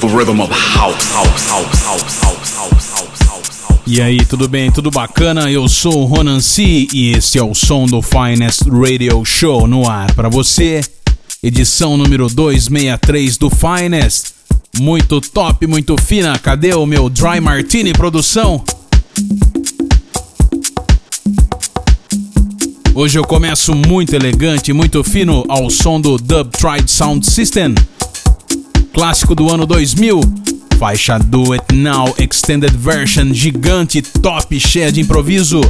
the rhythm of house, house, house, house, house, house. E aí, tudo bem? Tudo bacana? Eu sou o Ronan C e este é o som do Finest Radio Show no ar para você. Edição número 263 do Finest. Muito top, muito fina. Cadê o meu Dry Martini produção? Hoje eu começo muito elegante, muito fino ao som do Dub Tried Sound System. Clássico do ano 2000, faixa Do It Now Extended Version gigante, top, cheia de improviso,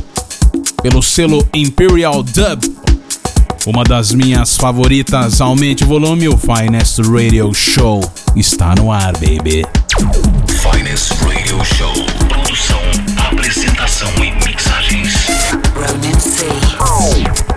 pelo selo Imperial Dub. Uma das minhas favoritas, aumente o volume, o Finest Radio Show está no ar, baby. Finest Radio Show. Produção, apresentação e mixagens. Ronan C.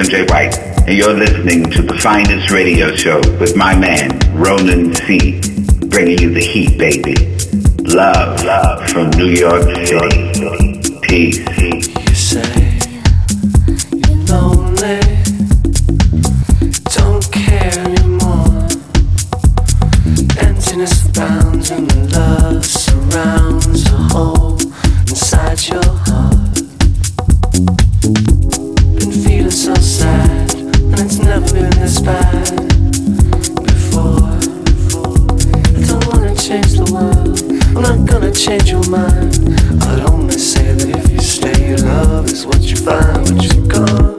MJ White, and you're listening to the finest radio show with my man, Ronan C., bringing you the heat, baby. Love, love from New York City. Peace. change your mind. I'd only say that if you stay, your love is what you find, but you're gone.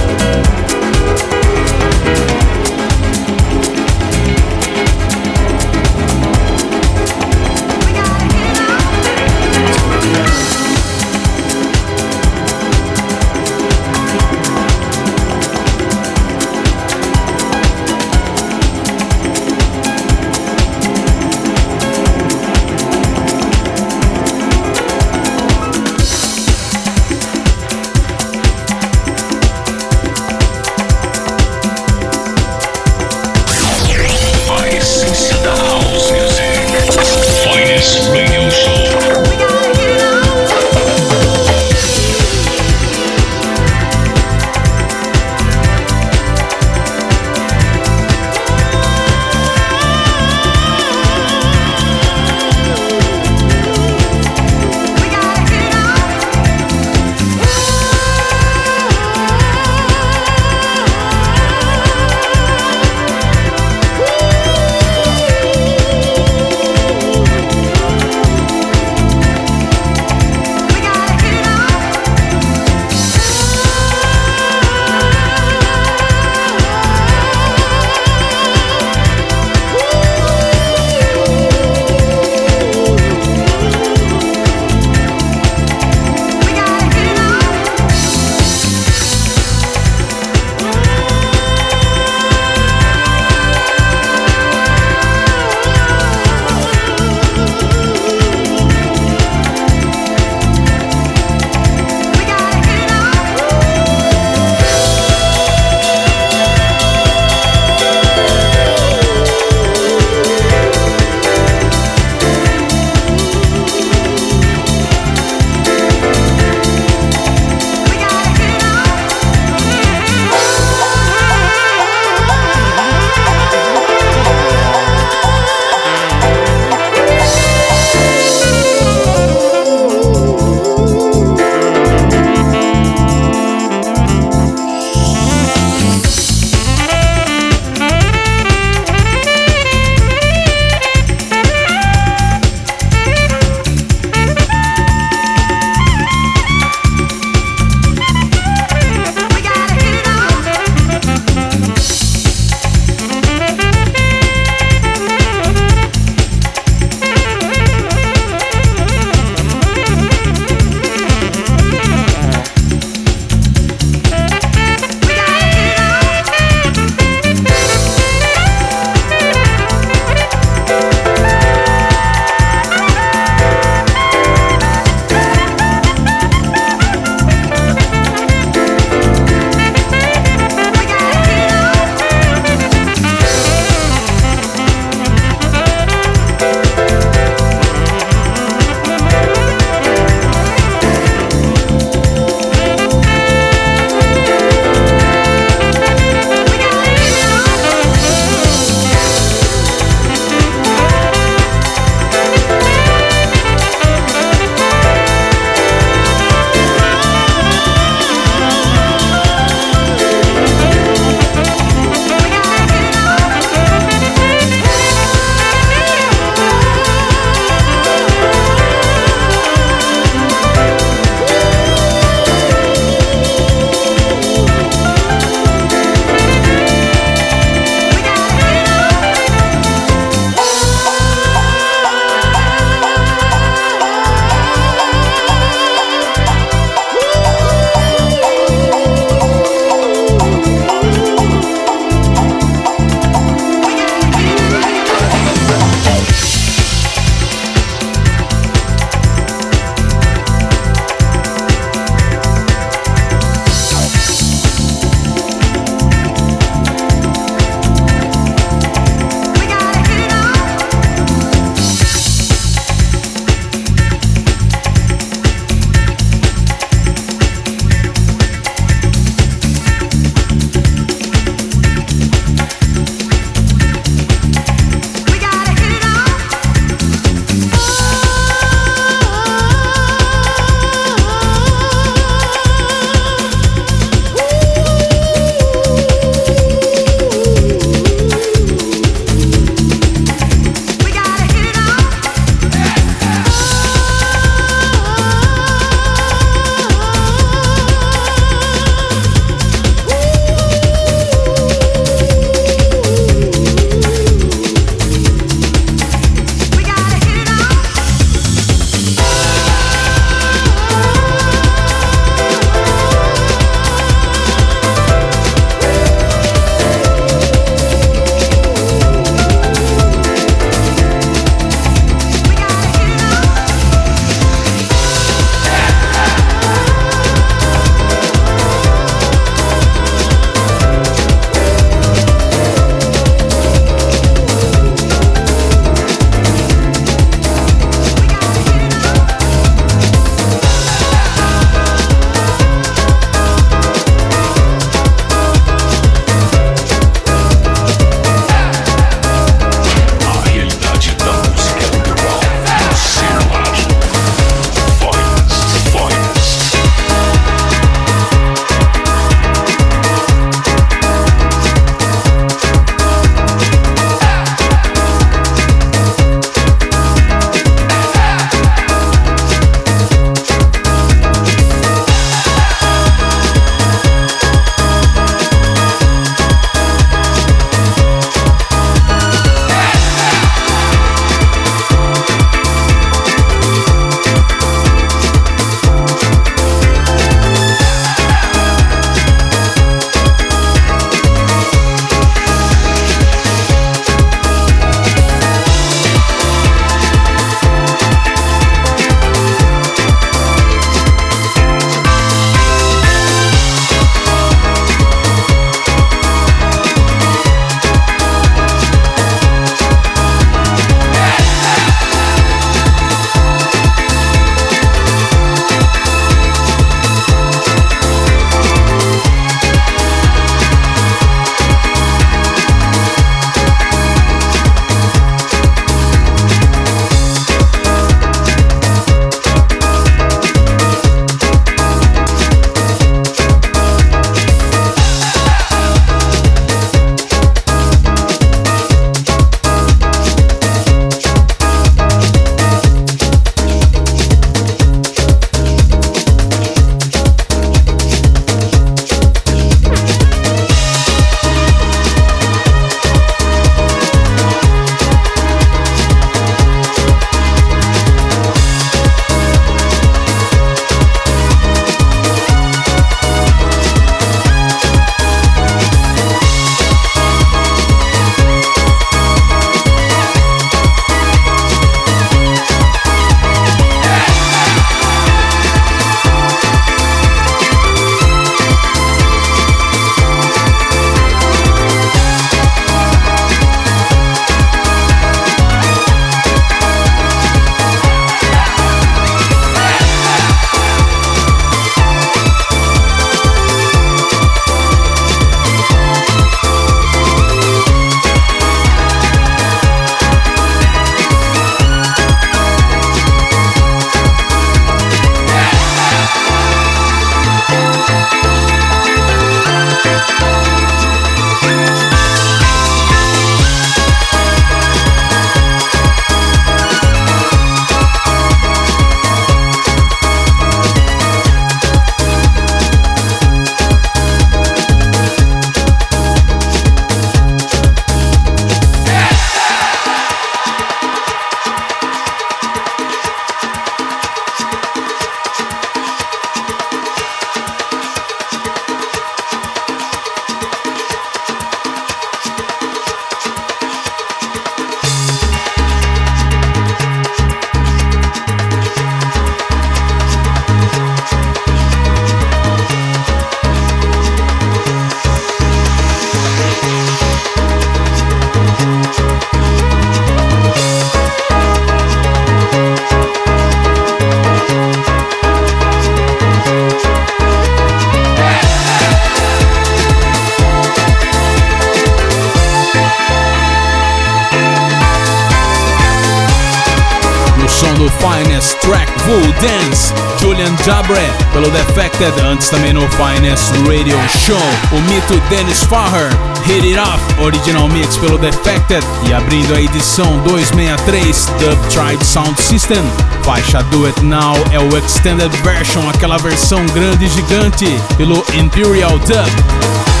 Do Finest Track Full Dance, Julian Jabre pelo Defected, antes também no Finest Radio Show, o mito Dennis Farrer, Hit It Off, original mix pelo Defected. E abrindo a edição 263 Dub Tribe Sound System, faixa Do It Now é o Extended Version, aquela versão grande e gigante pelo Imperial Dub.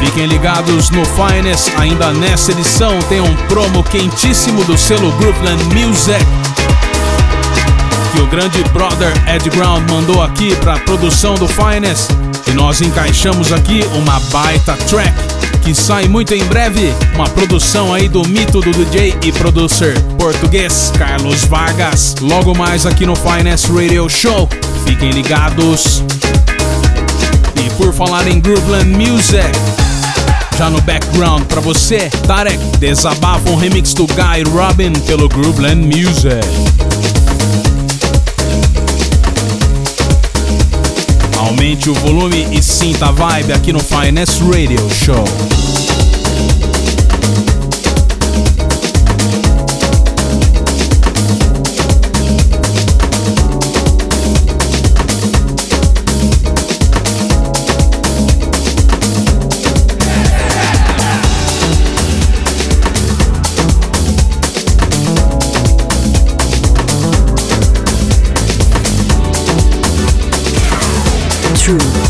Fiquem ligados no Finest, ainda nessa edição tem um promo quentíssimo do selo Groupland Music. Que o grande brother Ed Ground mandou aqui para a produção do Finest. E nós encaixamos aqui uma baita track que sai muito em breve. Uma produção aí do mito do DJ e producer português Carlos Vargas. Logo mais aqui no Finest Radio Show. Fiquem ligados. E por falar em Grooveland Music, já no background para você, Tarek desabafa um remix do Guy Robin pelo Grooveland Music. Aumente o volume e sinta a vibe aqui no Finest Radio Show. True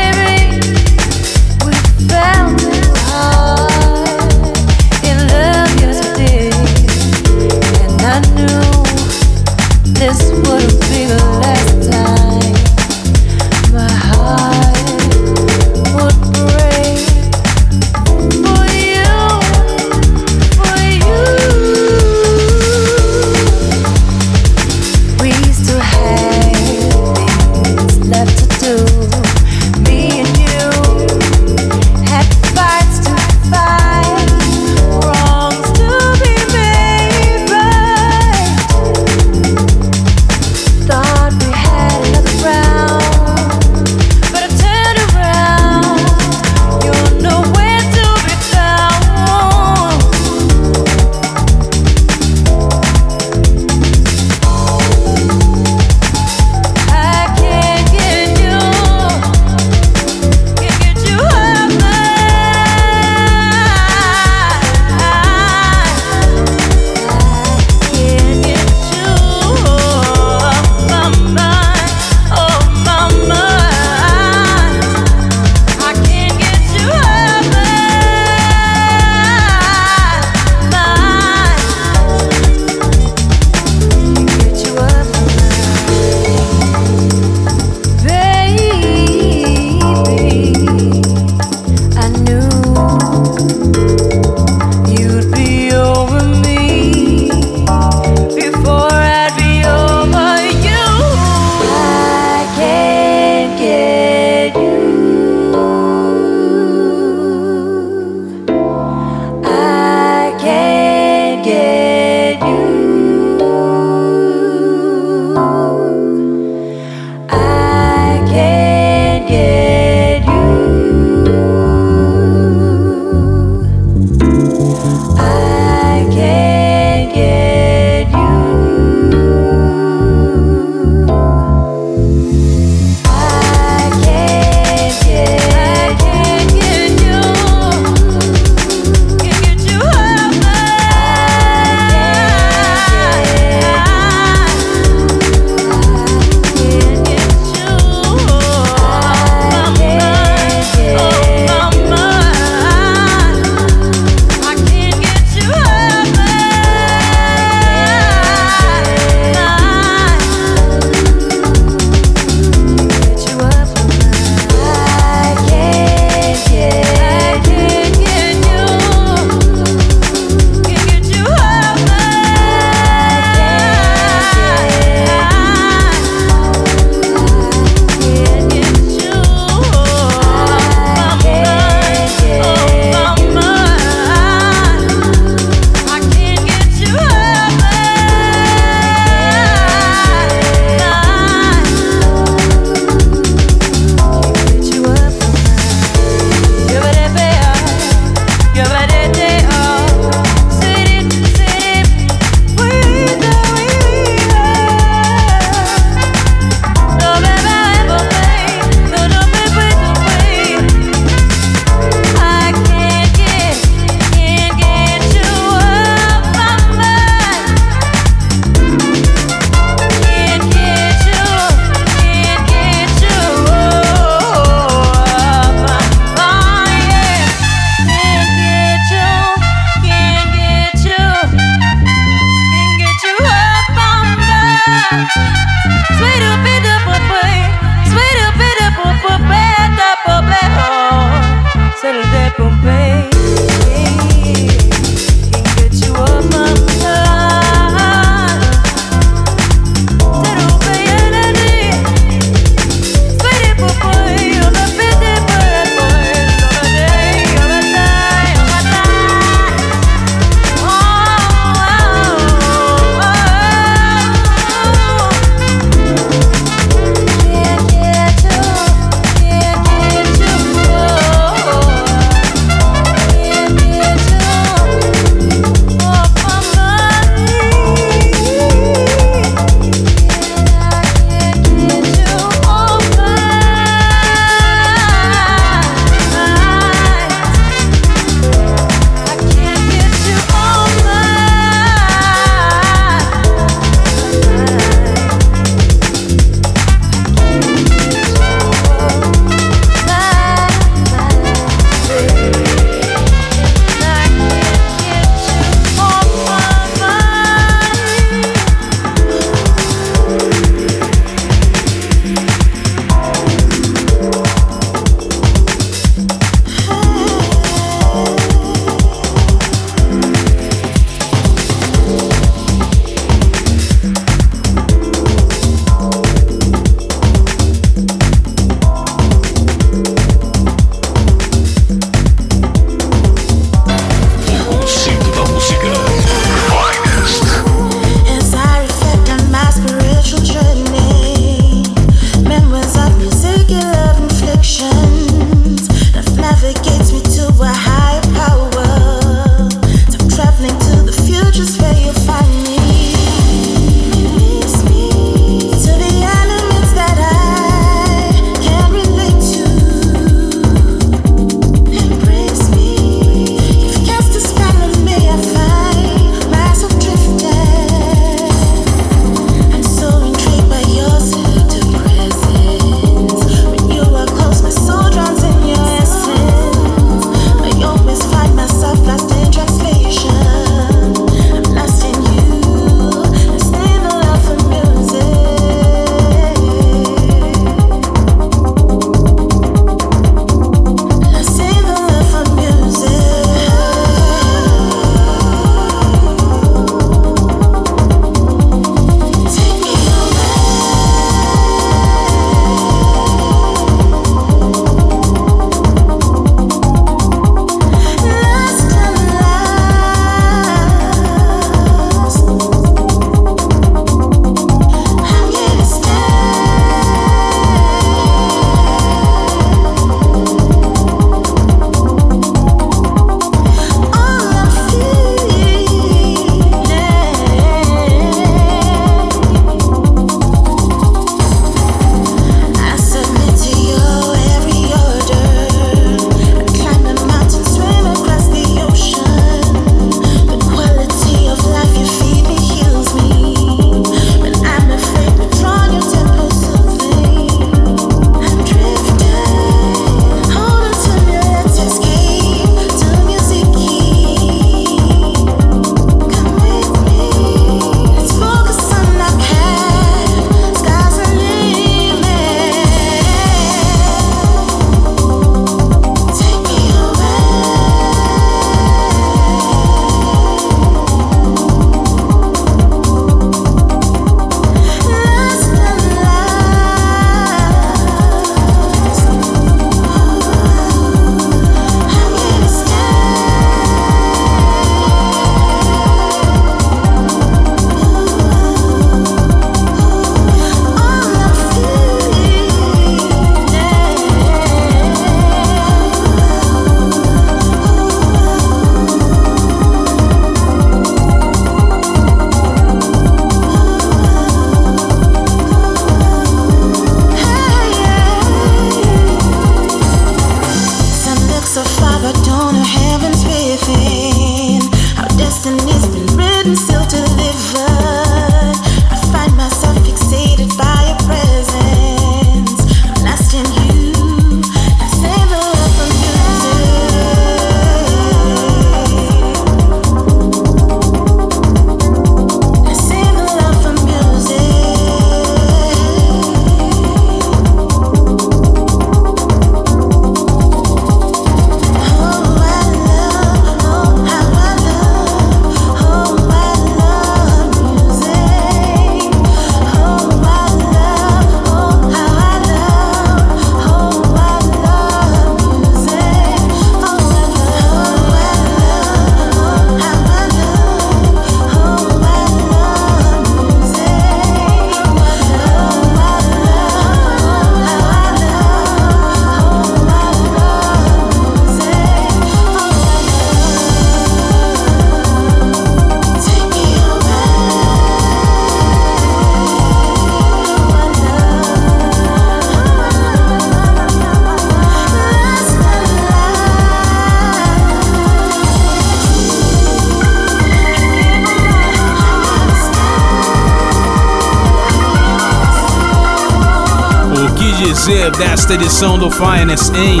desta edição do Finest, hein?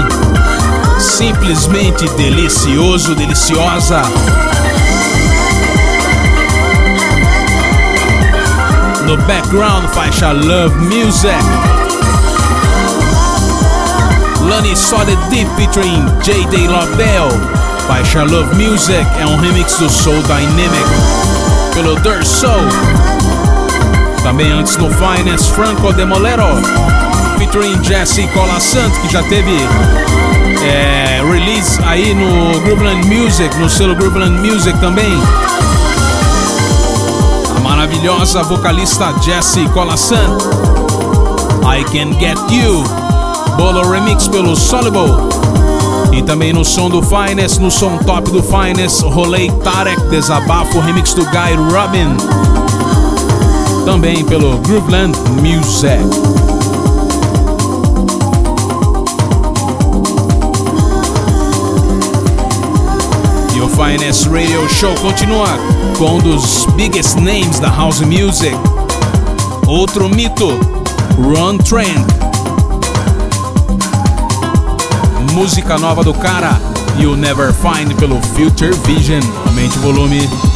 Simplesmente delicioso, deliciosa. No background, faixa Love Music. Lonnie Solid Deep featuring J.D. Lobel. Faixa Love Music é um remix do Soul Dynamic pelo Dirt Soul. Também antes no Finest Franco Demolero featuring Jesse Colassant, que já teve é, release aí no Grooveland Music, no selo Grooveland Music também. A maravilhosa vocalista Jesse Colassant, I Can Get You, Bolo Remix pelo Soluble. E também no som do Finest, no som top do Finest, Rolei Tarek Desabafo, remix do Guy Robin. Também pelo Grooveland Music. Finest Radio Show continua com um dos biggest names da house music. Outro mito, Ron Trent. Música nova do cara, You'll Never Find pelo Future Vision. Aumente o volume.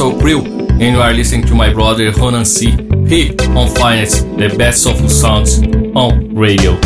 Soul Crew, and you are listening to my brother Ronan C. He on Finance, the best soulful sounds on radio.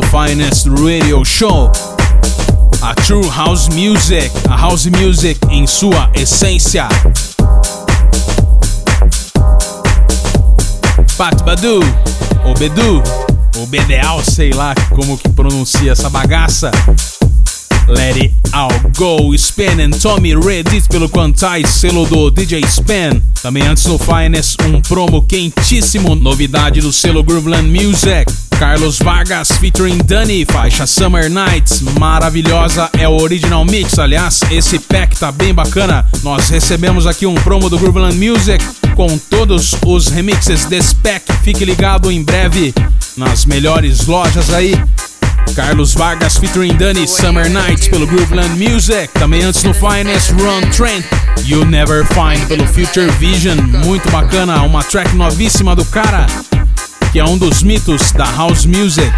Do Finest Radio Show. A True House Music, a House Music em sua essência. Pat Badu, ou Bedu, ou Bedeal, sei lá como que pronuncia essa bagaça. Let It All Go, Span and Tommy Reddit pelo Quantize, selo do DJ Span. Também antes no Finest, um promo quentíssimo, novidade do selo Grooveland Music. Carlos Vargas featuring Dani, faixa Summer Nights, maravilhosa, é o original mix. Aliás, esse pack tá bem bacana. Nós recebemos aqui um promo do Grooveland Music com todos os remixes desse pack. Fique ligado em breve nas melhores lojas aí. Carlos Vargas featuring Dani Summer Nights pelo Grooveland Music. Também antes no Finest Run Trent. You Never Find pelo Future Vision. Muito bacana, uma track novíssima do cara, que é um dos mitos da House Music.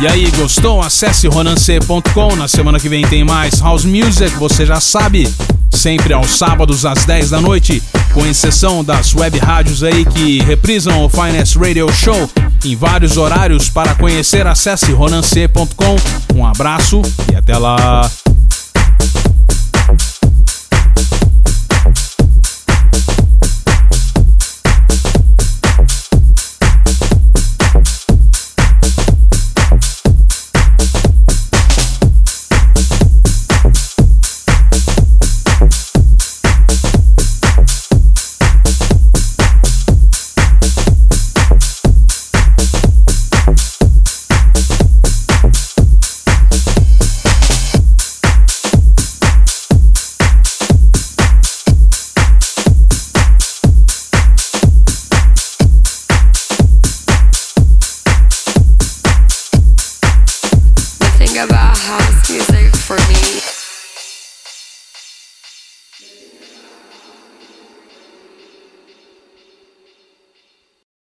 E aí, gostou? Acesse ronance.com. Na semana que vem tem mais House Music, você já sabe. Sempre aos sábados às 10 da noite, com exceção das web rádios aí que reprisam o Finest Radio Show em vários horários. Para conhecer, acesse ronance.com. Um abraço e até lá!